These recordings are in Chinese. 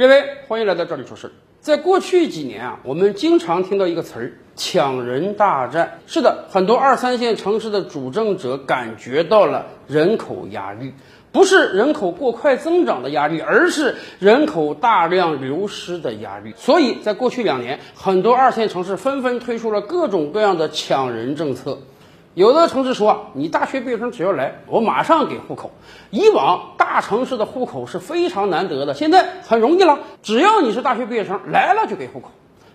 各位，欢迎来到这里说事儿。在过去几年啊，我们经常听到一个词儿“抢人大战”。是的，很多二三线城市的主政者感觉到了人口压力，不是人口过快增长的压力，而是人口大量流失的压力。所以在过去两年，很多二线城市纷纷推出了各种各样的抢人政策。有的城市说，你大学毕业生只要来，我马上给户口。以往大城市的户口是非常难得的，现在很容易了，只要你是大学毕业生来了就给户口。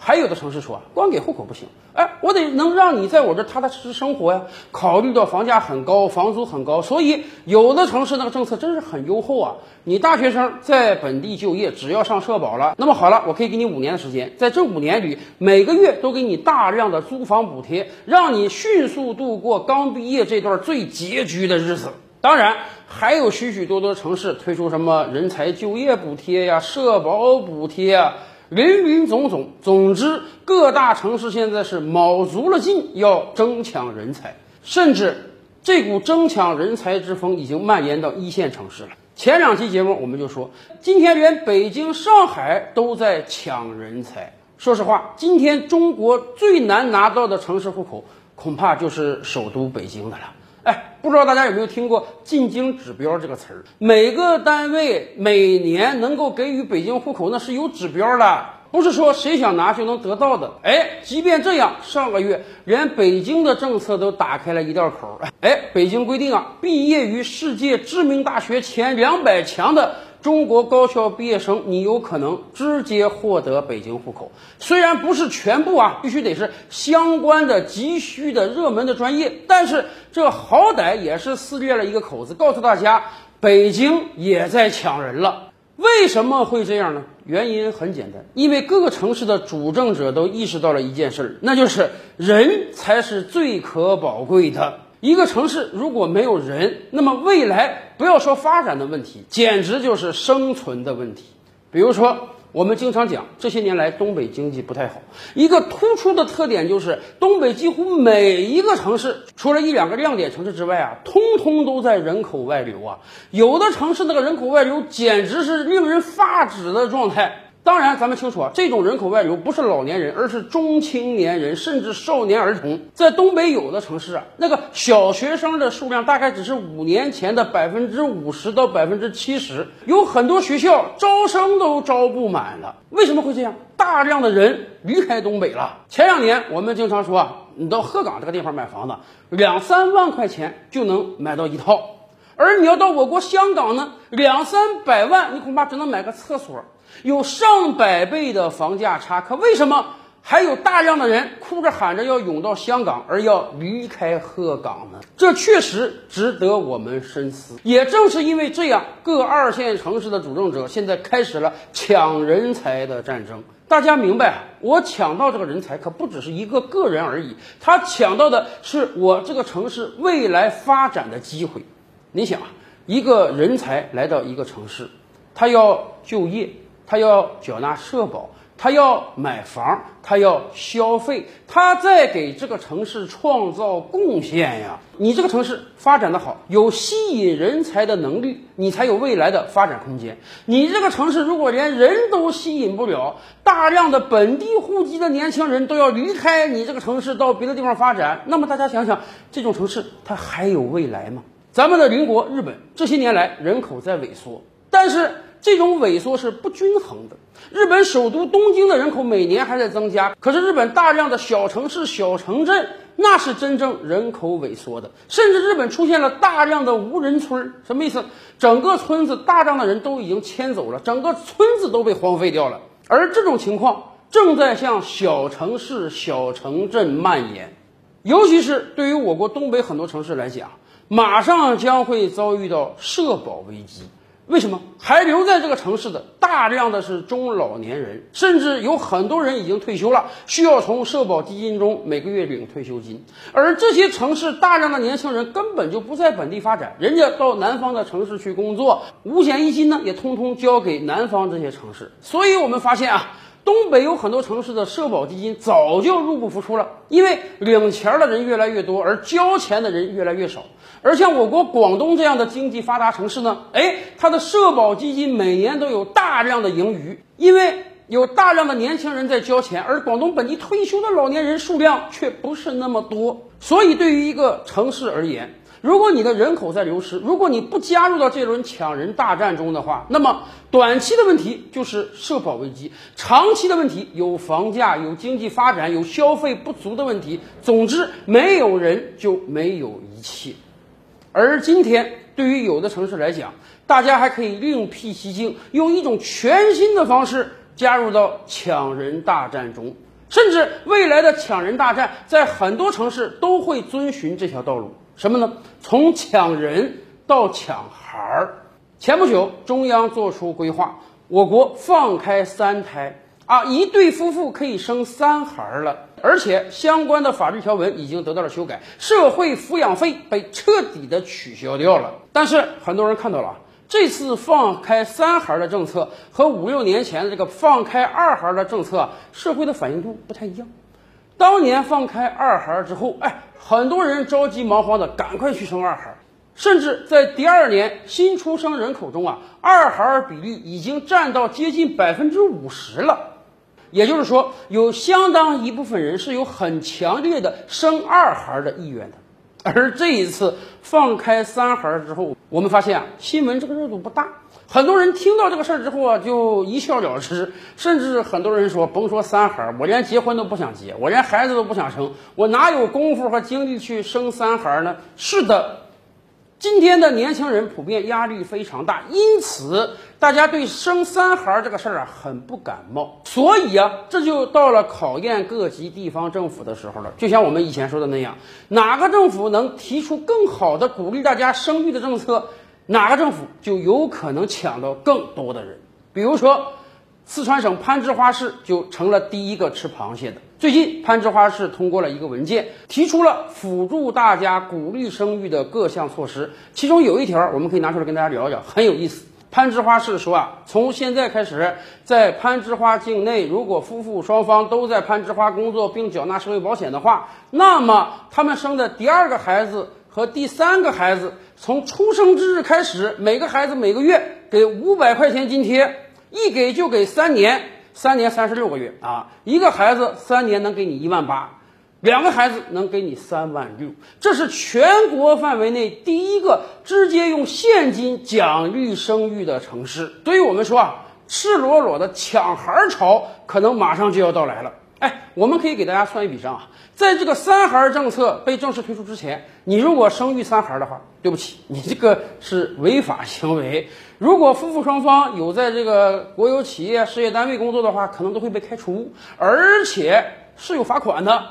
还有的城市说啊，光给户口不行，哎，我得能让你在我这踏踏实实生活呀。考虑到房价很高，房租很高，所以有的城市那个政策真是很优厚啊。你大学生在本地就业，只要上社保了，那么好了，我可以给你五年的时间，在这五年里，每个月都给你大量的租房补贴，让你迅速度过刚毕业这段最拮据的日子。当然，还有许许多多城市推出什么人才就业补贴呀、社保补贴呀。林林总总，总之各大城市现在是卯足了劲要争抢人才，甚至这股争抢人才之风已经蔓延到一线城市了。前两期节目我们就说，今天连北京、上海都在抢人才。说实话，今天中国最难拿到的城市户口，恐怕就是首都北京的了。哎，不知道大家有没有听过“进京指标”这个词儿？每个单位每年能够给予北京户口，那是有指标的，不是说谁想拿就能得到的。哎，即便这样，上个月连北京的政策都打开了一道口。哎，北京规定啊，毕业于世界知名大学前两百强的。中国高校毕业生，你有可能直接获得北京户口。虽然不是全部啊，必须得是相关的、急需的、热门的专业，但是这好歹也是撕裂了一个口子，告诉大家，北京也在抢人了。为什么会这样呢？原因很简单，因为各个城市的主政者都意识到了一件事儿，那就是人才是最可宝贵的。一个城市如果没有人，那么未来不要说发展的问题，简直就是生存的问题。比如说，我们经常讲，这些年来东北经济不太好，一个突出的特点就是东北几乎每一个城市，除了一两个亮点城市之外啊，通通都在人口外流啊。有的城市那个人口外流简直是令人发指的状态。当然，咱们清楚啊，这种人口外流不是老年人，而是中青年人，甚至少年儿童。在东北有的城市啊，那个小学生的数量大概只是五年前的百分之五十到百分之七十，有很多学校招生都招不满了。为什么会这样？大量的人离开东北了。前两年我们经常说啊，你到鹤岗这个地方买房子，两三万块钱就能买到一套，而你要到我国香港呢，两三百万你恐怕只能买个厕所。有上百倍的房价差，可为什么还有大量的人哭着喊着要涌到香港，而要离开鹤岗呢？这确实值得我们深思。也正是因为这样，各二线城市的主政者现在开始了抢人才的战争。大家明白，我抢到这个人才可不只是一个个人而已，他抢到的是我这个城市未来发展的机会。你想，一个人才来到一个城市，他要就业。他要缴纳社保，他要买房，他要消费，他在给这个城市创造贡献呀！你这个城市发展的好，有吸引人才的能力，你才有未来的发展空间。你这个城市如果连人都吸引不了，大量的本地户籍的年轻人都要离开你这个城市到别的地方发展，那么大家想想，这种城市它还有未来吗？咱们的邻国日本这些年来人口在萎缩，但是。这种萎缩是不均衡的。日本首都东京的人口每年还在增加，可是日本大量的小城市、小城镇那是真正人口萎缩的。甚至日本出现了大量的无人村，什么意思？整个村子大量的人都已经迁走了，整个村子都被荒废掉了。而这种情况正在向小城市、小城镇蔓延，尤其是对于我国东北很多城市来讲，马上将会遭遇到社保危机。为什么还留在这个城市的大量的是中老年人，甚至有很多人已经退休了，需要从社保基金中每个月领退休金。而这些城市大量的年轻人根本就不在本地发展，人家到南方的城市去工作，五险一金呢也通通交给南方这些城市。所以我们发现啊，东北有很多城市的社保基金早就入不敷出了，因为领钱的人越来越多，而交钱的人越来越少。而像我国广东这样的经济发达城市呢，哎，它的社保基金每年都有大量的盈余，因为有大量的年轻人在交钱，而广东本地退休的老年人数量却不是那么多，所以对于一个城市而言，如果你的人口在流失，如果你不加入到这轮抢人大战中的话，那么短期的问题就是社保危机，长期的问题有房价、有经济发展、有消费不足的问题。总之，没有人就没有一切。而今天，对于有的城市来讲，大家还可以另辟蹊径，用一种全新的方式加入到抢人大战中，甚至未来的抢人大战，在很多城市都会遵循这条道路。什么呢？从抢人到抢孩儿。前不久，中央做出规划，我国放开三胎啊，一对夫妇可以生三孩儿了，而且相关的法律条文已经得到了修改，社会抚养费被彻底的取消掉了。但是很多人看到了，这次放开三孩的政策和五六年前的这个放开二孩的政策，社会的反应度不太一样。当年放开二孩之后，哎，很多人着急忙慌的赶快去生二孩，甚至在第二年新出生人口中啊，二孩比例已经占到接近百分之五十了。也就是说，有相当一部分人是有很强烈的生二孩的意愿的。而这一次放开三孩之后，我们发现啊，新闻这个热度不大。很多人听到这个事儿之后啊，就一笑了之。甚至很多人说，甭说三孩，我连结婚都不想结，我连孩子都不想生，我哪有功夫和精力去生三孩呢？是的，今天的年轻人普遍压力非常大，因此大家对生三孩这个事儿啊很不感冒。所以啊，这就到了考验各级地方政府的时候了。就像我们以前说的那样，哪个政府能提出更好的鼓励大家生育的政策？哪个政府就有可能抢到更多的人？比如说，四川省攀枝花市就成了第一个吃螃蟹的。最近，攀枝花市通过了一个文件，提出了辅助大家鼓励生育的各项措施。其中有一条，我们可以拿出来跟大家聊一聊，很有意思。攀枝花市说啊，从现在开始，在攀枝花境内，如果夫妇双方都在攀枝花工作并缴纳社会保险的话，那么他们生的第二个孩子。和第三个孩子从出生之日开始，每个孩子每个月给五百块钱津贴，一给就给三年，三年三十六个月啊，一个孩子三年能给你一万八，两个孩子能给你三万六，这是全国范围内第一个直接用现金奖励生育的城市。对于我们说啊，赤裸裸的抢孩潮可能马上就要到来了。哎，我们可以给大家算一笔账啊，在这个三孩政策被正式推出之前，你如果生育三孩的话，对不起，你这个是违法行为。如果夫妇双方有在这个国有企业、事业单位工作的话，可能都会被开除，而且是有罚款的。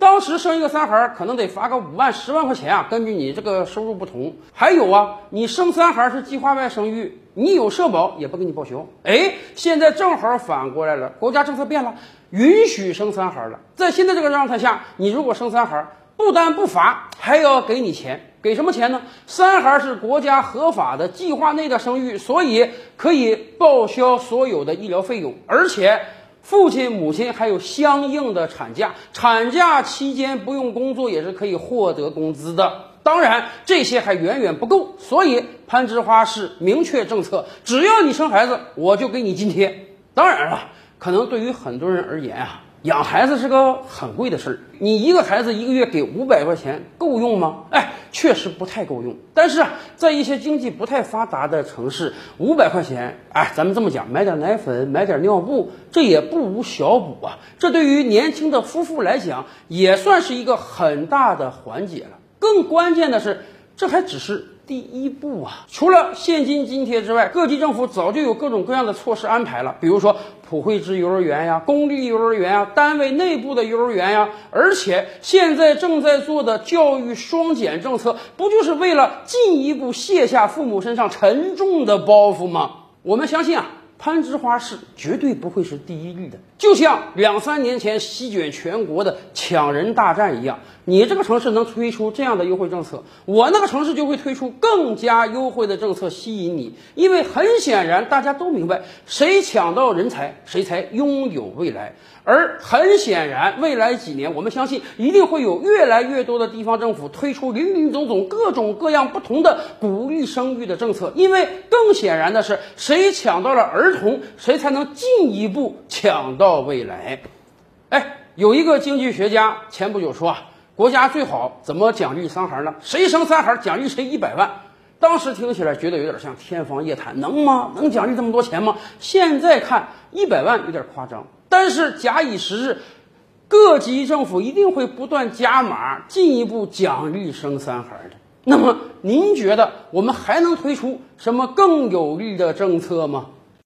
当时生一个三孩可能得罚个五万、十万块钱啊，根据你这个收入不同。还有啊，你生三孩是计划外生育，你有社保也不给你报销。哎，现在正好反过来了，国家政策变了。允许生三孩了，在现在这个状态下，你如果生三孩，不但不罚，还要给你钱，给什么钱呢？三孩是国家合法的计划内的生育，所以可以报销所有的医疗费用，而且父亲母亲还有相应的产假，产假期间不用工作也是可以获得工资的。当然，这些还远远不够，所以攀枝花市明确政策，只要你生孩子，我就给你津贴。当然了。可能对于很多人而言啊，养孩子是个很贵的事儿。你一个孩子一个月给五百块钱够用吗？哎，确实不太够用。但是啊，在一些经济不太发达的城市，五百块钱，哎，咱们这么讲，买点奶粉，买点尿布，这也不无小补啊。这对于年轻的夫妇来讲，也算是一个很大的缓解了。更关键的是，这还只是。第一步啊，除了现金津贴之外，各级政府早就有各种各样的措施安排了。比如说普惠制幼儿园呀、公立幼儿园呀、单位内部的幼儿园呀，而且现在正在做的教育双减政策，不就是为了进一步卸下父母身上沉重的包袱吗？我们相信啊。攀枝花市绝对不会是第一例的，就像两三年前席卷全国的抢人大战一样，你这个城市能推出这样的优惠政策，我那个城市就会推出更加优惠的政策吸引你。因为很显然，大家都明白，谁抢到人才，谁才拥有未来。而很显然，未来几年，我们相信一定会有越来越多的地方政府推出林林总总、各种各样不同的鼓励生育的政策。因为更显然的是，谁抢到了儿童，谁才能进一步抢到未来。哎，有一个经济学家前不久说啊，国家最好怎么奖励三孩呢？谁生三孩奖励谁一百万。当时听起来觉得有点像天方夜谭，能吗？能奖励这么多钱吗？现在看一百万有点夸张，但是假以时日，各级政府一定会不断加码，进一步奖励生三孩的。那么您觉得我们还能推出什么更有力的政策吗？